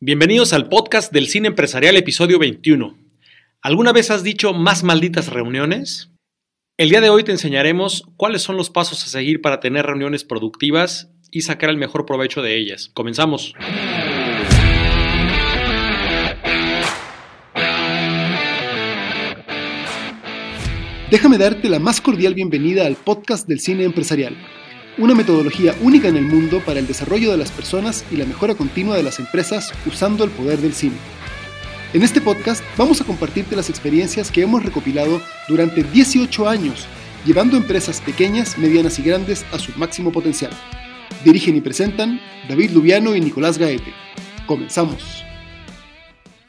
Bienvenidos al podcast del Cine Empresarial episodio 21. ¿Alguna vez has dicho más malditas reuniones? El día de hoy te enseñaremos cuáles son los pasos a seguir para tener reuniones productivas y sacar el mejor provecho de ellas. Comenzamos. Déjame darte la más cordial bienvenida al podcast del cine empresarial, una metodología única en el mundo para el desarrollo de las personas y la mejora continua de las empresas usando el poder del cine. En este podcast vamos a compartirte las experiencias que hemos recopilado durante 18 años, llevando empresas pequeñas, medianas y grandes a su máximo potencial. Dirigen y presentan David Lubiano y Nicolás Gaete. Comenzamos.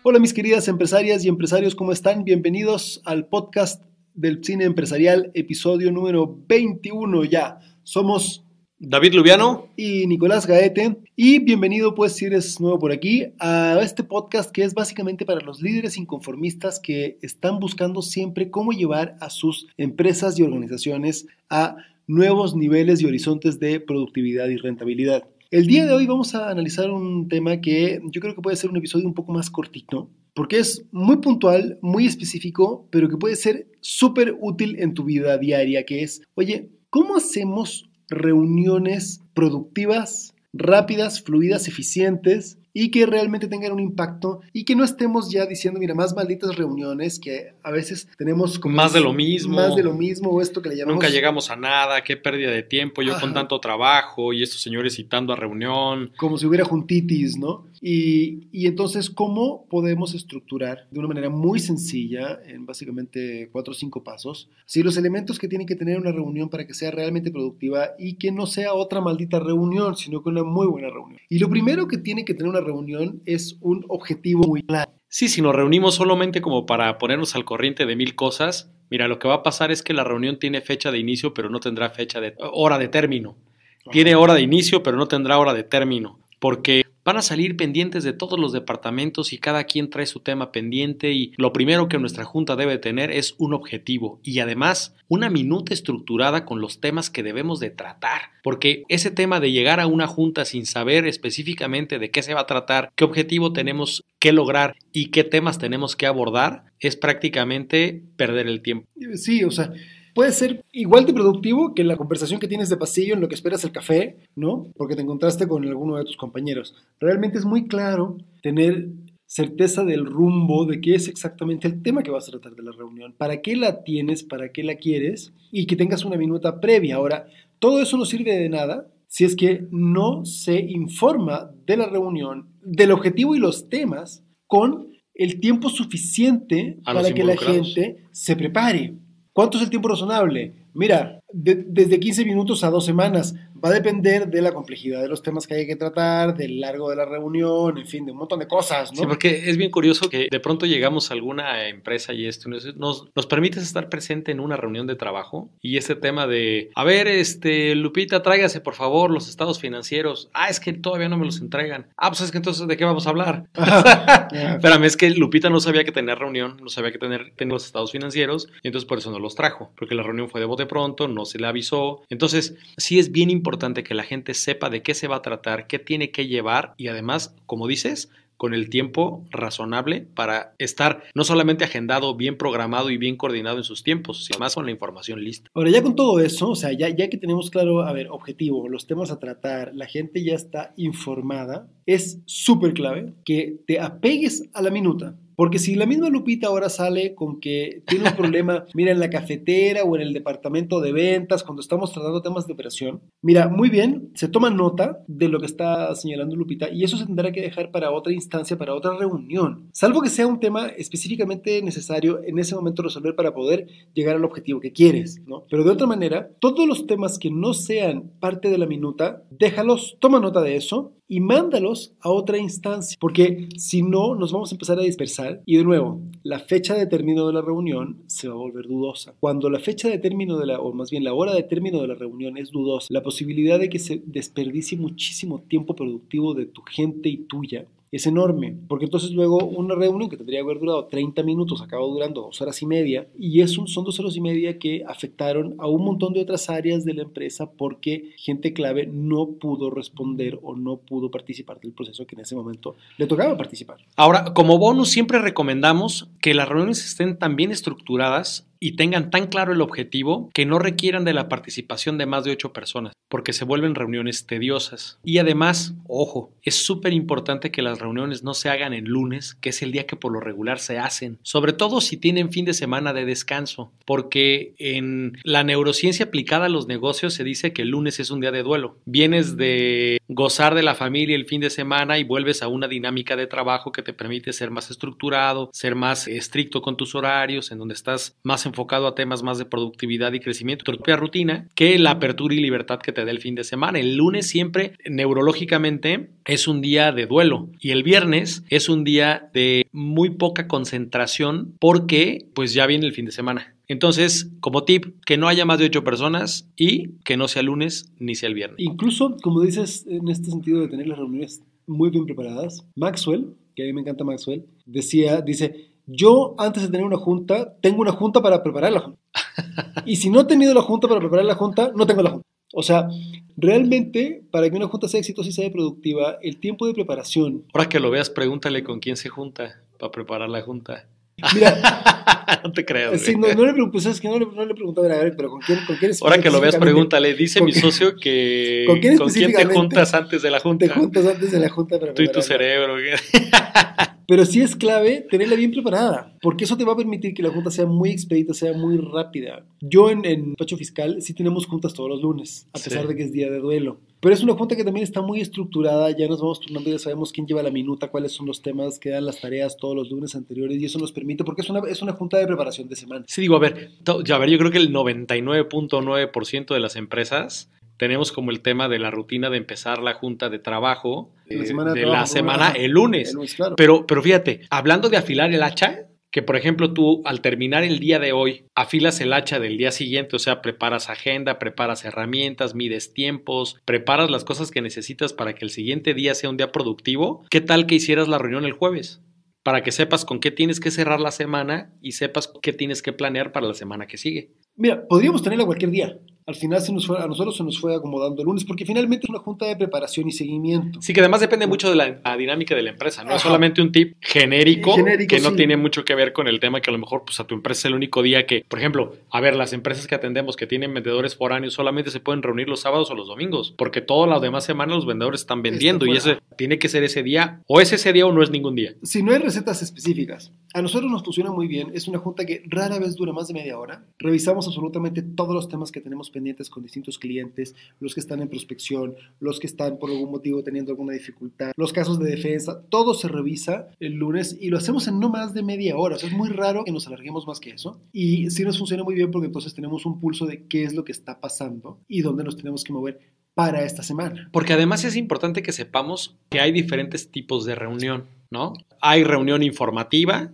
Hola mis queridas empresarias y empresarios, ¿cómo están? Bienvenidos al podcast del cine empresarial, episodio número 21 ya. Somos David Lubiano y Nicolás Gaete. Y bienvenido, pues, si eres nuevo por aquí, a este podcast que es básicamente para los líderes inconformistas que están buscando siempre cómo llevar a sus empresas y organizaciones a nuevos niveles y horizontes de productividad y rentabilidad. El día de hoy vamos a analizar un tema que yo creo que puede ser un episodio un poco más cortito, porque es muy puntual, muy específico, pero que puede ser súper útil en tu vida diaria, que es, oye, ¿cómo hacemos reuniones productivas, rápidas, fluidas, eficientes y que realmente tengan un impacto y que no estemos ya diciendo, mira, más malditas reuniones que a veces tenemos como más de lo mismo. Más de lo mismo o esto que le llamamos Nunca llegamos a nada, qué pérdida de tiempo, yo con tanto trabajo y estos señores citando a reunión. Como si hubiera juntitis, ¿no? Y, y, entonces, ¿cómo podemos estructurar de una manera muy sencilla, en básicamente cuatro o cinco pasos, si los elementos que tiene que tener una reunión para que sea realmente productiva y que no sea otra maldita reunión, sino que una muy buena reunión? Y lo primero que tiene que tener una reunión es un objetivo muy claro. Sí, si nos reunimos solamente como para ponernos al corriente de mil cosas, mira, lo que va a pasar es que la reunión tiene fecha de inicio, pero no tendrá fecha de hora de término. Tiene hora de inicio, pero no tendrá hora de término. Porque van a salir pendientes de todos los departamentos y cada quien trae su tema pendiente y lo primero que nuestra junta debe tener es un objetivo y además una minuta estructurada con los temas que debemos de tratar, porque ese tema de llegar a una junta sin saber específicamente de qué se va a tratar, qué objetivo tenemos que lograr y qué temas tenemos que abordar es prácticamente perder el tiempo. Sí, o sea, puede ser igual de productivo que la conversación que tienes de pasillo en lo que esperas el café, ¿no? Porque te encontraste con alguno de tus compañeros. Realmente es muy claro tener certeza del rumbo de qué es exactamente el tema que vas a tratar de la reunión, para qué la tienes, para qué la quieres y que tengas una minuta previa. Ahora, todo eso no sirve de nada si es que no se informa de la reunión, del objetivo y los temas con el tiempo suficiente para que la gente se prepare. ¿Cuánto es el tiempo razonable? Mira, desde 15 minutos a dos semanas. Va a depender de la complejidad de los temas que hay que tratar, del largo de la reunión, en fin, de un montón de cosas, ¿no? Sí, porque es bien curioso que de pronto llegamos a alguna empresa y esto nos, nos permites estar presente en una reunión de trabajo y ese tema de, a ver, este, Lupita, tráigase por favor los estados financieros. Ah, es que todavía no me los entregan. Ah, pues es que entonces, ¿de qué vamos a hablar? Espérame, es que Lupita no sabía que tenía reunión, no sabía que tener, tener los estados financieros y entonces por eso no los trajo, porque la reunión fue de bote pronto, no se le avisó. Entonces, sí es bien importante que la gente sepa de qué se va a tratar, qué tiene que llevar y además, como dices, con el tiempo razonable para estar no solamente agendado, bien programado y bien coordinado en sus tiempos, sino más con la información lista. Ahora, ya con todo eso, o sea, ya, ya que tenemos claro, a ver, objetivo, los temas a tratar, la gente ya está informada, es súper clave que te apegues a la minuta. Porque si la misma Lupita ahora sale con que tiene un problema, mira, en la cafetera o en el departamento de ventas, cuando estamos tratando temas de operación, mira, muy bien, se toma nota de lo que está señalando Lupita y eso se tendrá que dejar para otra instancia, para otra reunión. Salvo que sea un tema específicamente necesario en ese momento resolver para poder llegar al objetivo que quieres, ¿no? Pero de otra manera, todos los temas que no sean parte de la minuta, déjalos, toma nota de eso y mándalos a otra instancia, porque si no nos vamos a empezar a dispersar y de nuevo, la fecha de término de la reunión se va a volver dudosa. Cuando la fecha de término de la, o más bien la hora de término de la reunión es dudosa, la posibilidad de que se desperdicie muchísimo tiempo productivo de tu gente y tuya es enorme, porque entonces luego una reunión que tendría que haber durado 30 minutos acabó durando dos horas y media, y eso son dos horas y media que afectaron a un montón de otras áreas de la empresa porque gente clave no pudo responder o no pudo participar del proceso que en ese momento le tocaba participar. Ahora, como bonus siempre recomendamos que las reuniones estén tan bien estructuradas y tengan tan claro el objetivo que no requieran de la participación de más de ocho personas, porque se vuelven reuniones tediosas. Y además, ojo, es súper importante que las reuniones no se hagan en lunes, que es el día que por lo regular se hacen, sobre todo si tienen fin de semana de descanso, porque en la neurociencia aplicada a los negocios se dice que el lunes es un día de duelo. Vienes de gozar de la familia el fin de semana y vuelves a una dinámica de trabajo que te permite ser más estructurado, ser más estricto con tus horarios, en donde estás más enfocado a temas más de productividad y crecimiento, tu propia rutina, que la apertura y libertad que te da el fin de semana. El lunes siempre, neurológicamente, es un día de duelo y el viernes es un día de muy poca concentración porque pues ya viene el fin de semana. Entonces, como tip, que no haya más de ocho personas y que no sea lunes ni sea el viernes. Incluso, como dices, en este sentido de tener las reuniones muy bien preparadas, Maxwell, que a mí me encanta Maxwell, decía, dice, yo, antes de tener una junta, tengo una junta para preparar la junta. Y si no he tenido la junta para preparar la junta, no tengo la junta. O sea, realmente, para que una junta sea exitosa y sea productiva, el tiempo de preparación. Ahora que lo veas, pregúntale con quién se junta para preparar la junta. Mira, no te creo. Sí, no, no, le pregunté, es que no le, no le pregunté a ver, pero ¿con quién, con quién Ahora que lo veas, pregúntale. Dice mi socio que. ¿Con quién, ¿con quién te juntas antes de la junta? Te juntas antes de la junta para Tú y tu cerebro. Pero sí es clave tenerla bien preparada, porque eso te va a permitir que la junta sea muy expedita, sea muy rápida. Yo en, en Pacho Fiscal sí tenemos juntas todos los lunes, a pesar de que es día de duelo. Pero es una junta que también está muy estructurada, ya nos vamos turnando, ya sabemos quién lleva la minuta, cuáles son los temas, que dan las tareas todos los lunes anteriores y eso nos permite, porque es una, es una junta de preparación de semana. Sí, digo, a ver, ya, a ver, yo creo que el 99.9% de las empresas tenemos como el tema de la rutina de empezar la junta de trabajo de, la semana el lunes. pero, pero fíjate, hablando de afilar el hacha, que por ejemplo tú al terminar el día de hoy afilas el hacha del día siguiente, o sea, preparas agenda, preparas herramientas, mides tiempos, preparas las cosas que necesitas para que el siguiente día sea un día productivo, ¿qué tal que hicieras la reunión el jueves? Para que sepas con qué tienes que cerrar la semana y sepas qué tienes que planear para la semana que sigue. Mira, podríamos tenerla cualquier día. Al final se nos fue, a nosotros se nos fue acomodando el lunes, porque finalmente es una junta de preparación y seguimiento. Sí, que además depende mucho de la, dinámica de la empresa, no es solamente un tip genérico, que no tiene mucho que ver con el tema que a lo mejor pues a tu empresa es el único día que, por ejemplo, a ver, las empresas que atendemos que tienen vendedores foráneos solamente se pueden reunir los sábados o los domingos, porque todas las demás semanas los vendedores están vendiendo y ese tiene que ser ese día, o es ese día o no es ningún día. Si no hay recetas específicas, a nosotros nos funciona muy bien, es una junta que rara vez dura más de media hora, revisamos absolutamente todos los temas que tenemos pendientes con distintos clientes, los que están en prospección, los que están por algún motivo teniendo alguna dificultad, los casos de defensa, todo se revisa el lunes y lo hacemos en no más de media hora. O sea, es muy raro que nos alarguemos más que eso. Y sí nos funciona muy bien porque entonces tenemos un pulso de qué es lo que está pasando y dónde nos tenemos que mover para esta semana. Porque además es importante que sepamos que hay diferentes tipos de reunión, ¿no? Hay reunión informativa,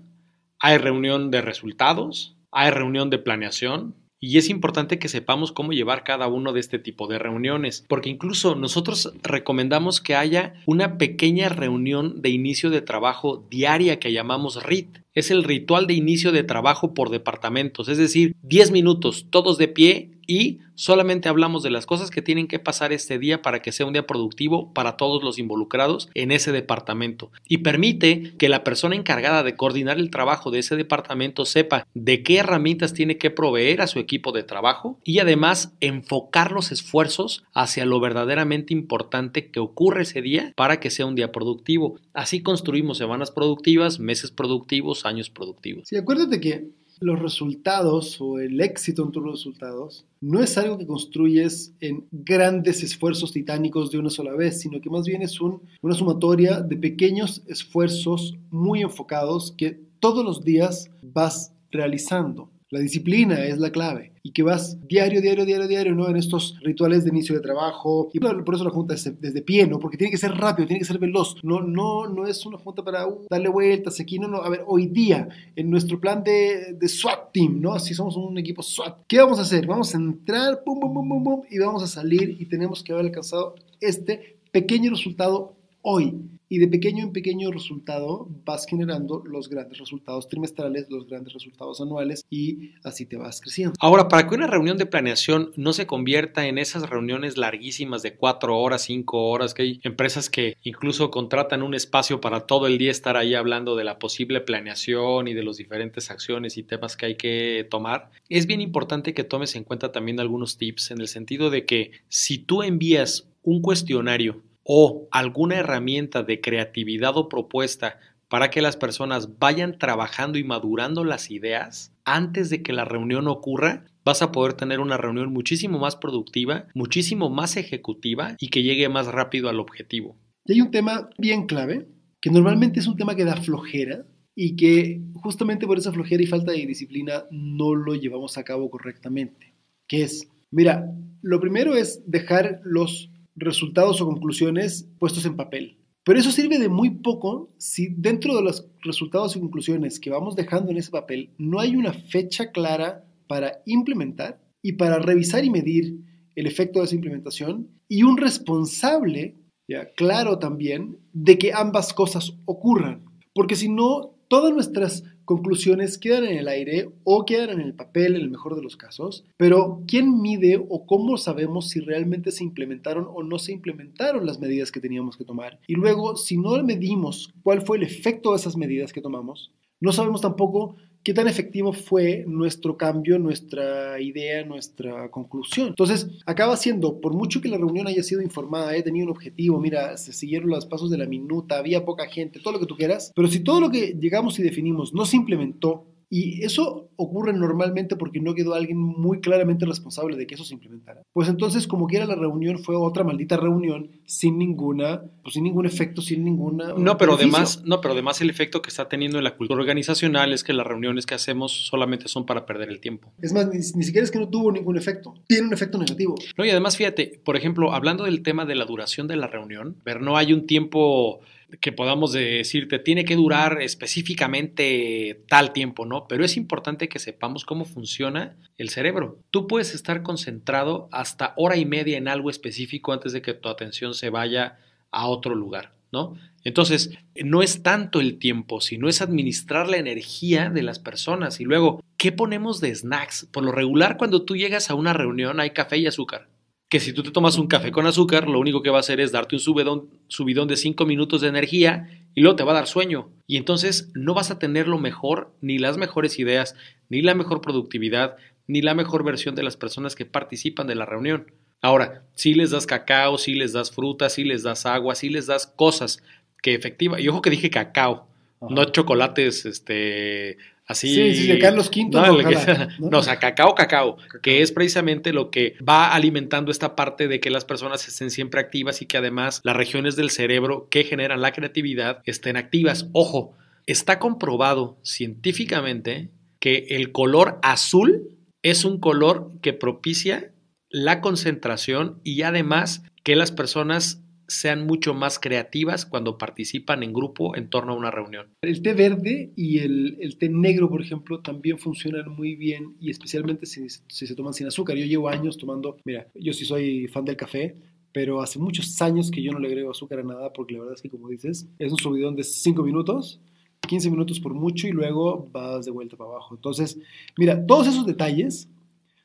hay reunión de resultados, hay reunión de planeación, y es importante que sepamos cómo llevar cada uno de este tipo de reuniones, porque incluso nosotros recomendamos que haya una pequeña reunión de inicio de trabajo diaria que llamamos RIT. Es el ritual de inicio de trabajo por departamentos, es decir, 10 minutos, todos de pie y solamente hablamos de las cosas que tienen que pasar este día para que sea un día productivo para todos los involucrados en ese departamento y permite que la persona encargada de coordinar el trabajo de ese departamento sepa de qué herramientas tiene que proveer a su equipo de trabajo y además enfocar los esfuerzos hacia lo verdaderamente importante que ocurre ese día para que sea un día productivo. Así construimos semanas productivas, meses productivos, años productivos. Sí, acuérdate que los resultados o el éxito en tus resultados no es algo que construyes en grandes esfuerzos titánicos de una sola vez, sino que más bien es una sumatoria de pequeños esfuerzos muy enfocados que todos los días vas realizando. La disciplina es la clave y que vas diario, diario, diario, diario, ¿no? En estos rituales de inicio de trabajo. Y por eso la junta es desde pie, ¿no? Porque tiene que ser rápido, tiene que ser veloz. No, no, no es una junta para uh, darle vueltas aquí, no, no. A ver, hoy día, en nuestro plan de, de SWAT team, ¿no? Así somos un equipo SWAT. ¿Qué vamos a hacer? Vamos a entrar, pum, pum, pum, pum, pum, y vamos a salir y tenemos que haber alcanzado este pequeño resultado hoy. Y de pequeño en pequeño resultado vas generando los grandes resultados trimestrales, los grandes resultados anuales y así te vas creciendo. Ahora, para que una reunión de planeación no se convierta en esas reuniones larguísimas de cuatro horas, cinco horas, que hay empresas que incluso contratan un espacio para todo el día estar ahí hablando de la posible planeación y de las diferentes acciones y temas que hay que tomar, es bien importante que tomes en cuenta también algunos tips en el sentido de que si tú envías un cuestionario o alguna herramienta de creatividad o propuesta para que las personas vayan trabajando y madurando las ideas antes de que la reunión ocurra, vas a poder tener una reunión muchísimo más productiva, muchísimo más ejecutiva y que llegue más rápido al objetivo. Y hay un tema bien clave, que normalmente es un tema que da flojera y que justamente por esa flojera y falta de disciplina no lo llevamos a cabo correctamente, que es, mira, lo primero es dejar los resultados o conclusiones puestos en papel. Pero eso sirve de muy poco si dentro de los resultados y conclusiones que vamos dejando en ese papel no hay una fecha clara para implementar y para revisar y medir el efecto de esa implementación y un responsable, ya claro también, de que ambas cosas ocurran. Porque si no, todas nuestras conclusiones quedan en el aire o quedan en el papel en el mejor de los casos, pero ¿quién mide o cómo sabemos si realmente se implementaron o no se implementaron las medidas que teníamos que tomar? Y luego, si no medimos cuál fue el efecto de esas medidas que tomamos, no sabemos tampoco qué tan efectivo fue nuestro cambio, nuestra idea, nuestra conclusión. Entonces, acaba siendo, por mucho que la reunión haya sido informada, haya tenido un objetivo, mira, se siguieron los pasos de la minuta, había poca gente, todo lo que tú quieras, pero si todo lo que llegamos y definimos no se implementó, y eso ocurre normalmente porque no quedó alguien muy claramente responsable de que eso se implementara. Pues entonces, como quiera, la reunión fue otra maldita reunión sin ninguna, pues sin ningún efecto, sin ninguna. No, pero además, no, pero además el efecto que está teniendo en la cultura organizacional es que las reuniones que hacemos solamente son para perder el tiempo. Es más, ni, ni siquiera es que no tuvo ningún efecto, tiene un efecto negativo. No, y además, fíjate, por ejemplo, hablando del tema de la duración de la reunión, ver, no hay un tiempo que podamos decirte tiene que durar específicamente tal tiempo, ¿no? Pero es importante que sepamos cómo funciona el cerebro. Tú puedes estar concentrado hasta hora y media en algo específico antes de que tu atención se vaya a otro lugar, ¿no? Entonces, no es tanto el tiempo, sino es administrar la energía de las personas. Y luego, ¿qué ponemos de snacks? Por lo regular, cuando tú llegas a una reunión hay café y azúcar que si tú te tomas un café con azúcar, lo único que va a hacer es darte un subidón, subidón de 5 minutos de energía y luego te va a dar sueño. Y entonces no vas a tener lo mejor, ni las mejores ideas, ni la mejor productividad, ni la mejor versión de las personas que participan de la reunión. Ahora, si les das cacao, si les das frutas, si les das agua, si les das cosas que efectiva, y ojo que dije cacao, no chocolates este Así, sí, sí, de Carlos V. No, no, o sea, cacao, cacao, que es precisamente lo que va alimentando esta parte de que las personas estén siempre activas y que además las regiones del cerebro que generan la creatividad estén activas. Ojo, está comprobado científicamente que el color azul es un color que propicia la concentración y además que las personas sean mucho más creativas cuando participan en grupo en torno a una reunión. El té verde y el, té negro, por ejemplo, también funcionan muy bien y especialmente si, se toman sin azúcar. Yo llevo años tomando, mira, yo sí soy fan del café, pero hace muchos años que yo no le agrego azúcar a nada porque la verdad es que, como dices, es un subidón de 5 minutos. 15 minutos por mucho y luego vas de vuelta para abajo. Entonces, mira, todos esos detalles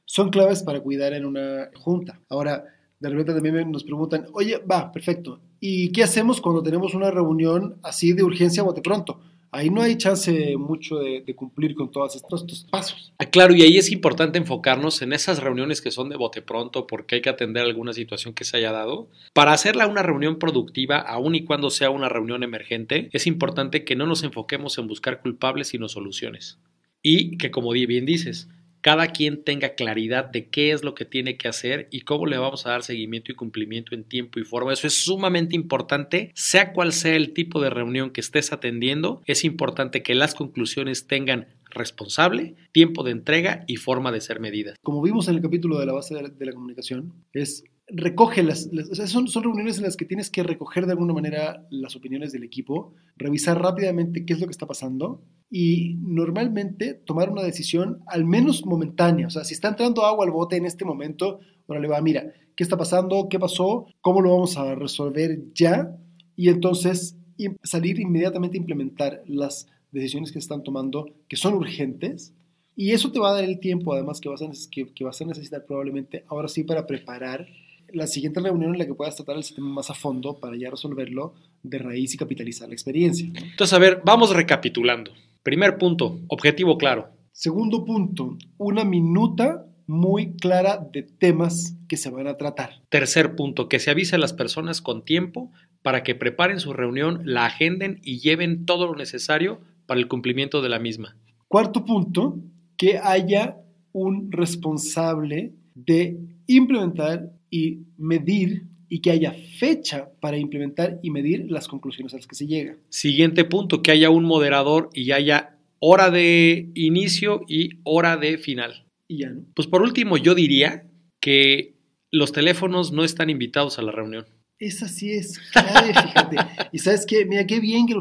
son claves para cuidar en una junta. Ahora, de repente también nos preguntan, oye, va, perfecto. ¿Y qué hacemos cuando tenemos una reunión así de urgencia o de pronto? Ahí no hay chance mucho de, cumplir con todos estos, pasos. Ah, claro, y ahí es importante enfocarnos en esas reuniones que son de bote pronto porque hay que atender alguna situación que se haya dado. Para hacerla una reunión productiva, aun y cuando sea una reunión emergente, es importante que no nos enfoquemos en buscar culpables sino soluciones. Y que, como bien dices, cada quien tenga claridad de qué es lo que tiene que hacer y cómo le vamos a dar seguimiento y cumplimiento en tiempo y forma. Eso es sumamente importante, sea cual sea el tipo de reunión que estés atendiendo, es importante que las conclusiones tengan responsable, tiempo de entrega y forma de ser medidas. Como vimos en el capítulo de la base de la, comunicación, es recoge las, son, son, reuniones en las que tienes que recoger de alguna manera las opiniones del equipo, revisar rápidamente qué es lo que está pasando y normalmente tomar una decisión al menos momentánea. O sea, si está entrando agua al bote en este momento, le va, mira, ¿qué está pasando? ¿Qué pasó? ¿Cómo lo vamos a resolver ya? y entonces salir inmediatamente a implementar las decisiones que están tomando que son urgentes y eso te va a dar el tiempo además que vas a, que, vas a necesitar probablemente ahora sí para preparar la siguiente reunión en la que puedas tratar el sistema más a fondo para ya resolverlo de raíz y capitalizar la experiencia. Entonces, a ver, vamos recapitulando. Primer punto, objetivo claro. Segundo punto, una minuta muy clara de temas que se van a tratar. Tercer punto, que se avise a las personas con tiempo para que preparen su reunión, la agenden y lleven todo lo necesario para el cumplimiento de la misma. Cuarto punto, que haya un responsable de implementar y medir y que haya fecha para implementar y medir las conclusiones a las que se llega. Siguiente punto, que haya un moderador y haya hora de inicio y hora de final. Y ya, Pues por último, yo diría que los teléfonos no están invitados a la reunión. Esa sí es clave, fíjate. y sabes qué, mira qué bien que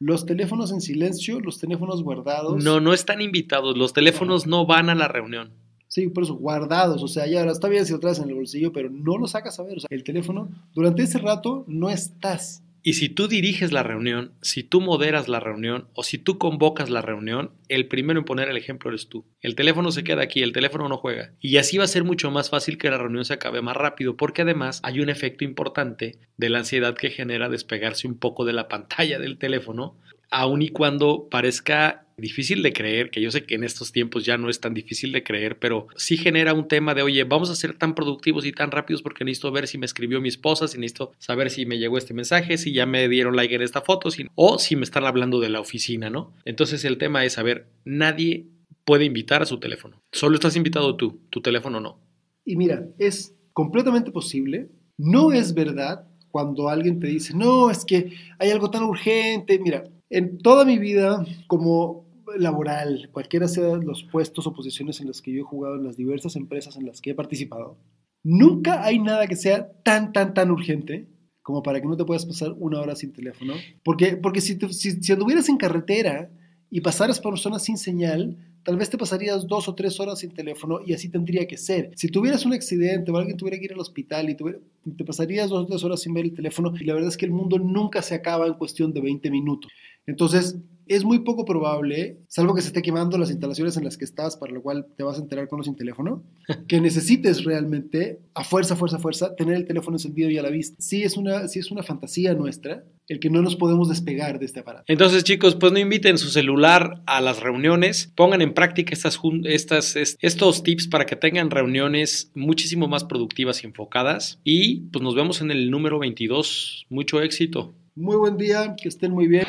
los teléfonos en silencio, los teléfonos guardados. No, no están invitados, los teléfonos no van a la reunión. Sí, por eso, guardados. O sea, ya está bien si lo traes en el bolsillo, pero no lo sacas a ver. O sea, el teléfono, durante ese rato no estás. Y si tú diriges la reunión, si tú moderas la reunión o si tú convocas la reunión, el primero en poner el ejemplo eres tú. El teléfono se queda aquí, el teléfono no juega. Y así va a ser mucho más fácil que la reunión se acabe más rápido, porque además hay un efecto importante de la ansiedad que genera despegarse un poco de la pantalla del teléfono, aun y cuando parezca difícil de creer, que yo sé que en estos tiempos ya no es tan difícil de creer, pero sí genera un tema de, oye, vamos a ser tan productivos y tan rápidos porque necesito ver si me escribió mi esposa, si necesito saber si me llegó este mensaje, si ya me dieron like en esta foto, o si me están hablando de la oficina, ¿no? Entonces el tema es, a ver, nadie puede invitar a su teléfono. Solo estás invitado tú, tu teléfono no. Y mira, es completamente posible. No es verdad cuando alguien te dice, no, es que hay algo tan urgente. Mira, en toda mi vida como laboral, cualquiera sean los puestos o posiciones en los que yo he jugado en las diversas empresas en las que he participado, nunca hay nada que sea tan, tan, tan urgente como para que no te puedas pasar una hora sin teléfono. Porque, porque si, si, si anduvieras en carretera y pasaras por zonas sin señal, tal vez te pasarías dos o tres horas sin teléfono y así tendría que ser. Si tuvieras un accidente o alguien tuviera que ir al hospital y te pasarías dos o tres horas sin ver el teléfono y la verdad es que el mundo nunca se acaba en cuestión de 20 minutos. Entonces, es muy poco probable, salvo que se esté quemando las instalaciones en las que estás, para lo cual te vas a enterar con o sin teléfono, que necesites realmente, a fuerza, fuerza, fuerza, tener el teléfono encendido y a la vista. Sí es una, sí es una fantasía nuestra el que no nos podemos despegar de este aparato. Entonces, chicos, pues no inviten su celular a las reuniones, pongan en práctica estas, estas, estos tips para que tengan reuniones muchísimo más productivas y enfocadas. Y pues nos vemos en el número 22. Mucho éxito. Muy buen día, que estén muy bien.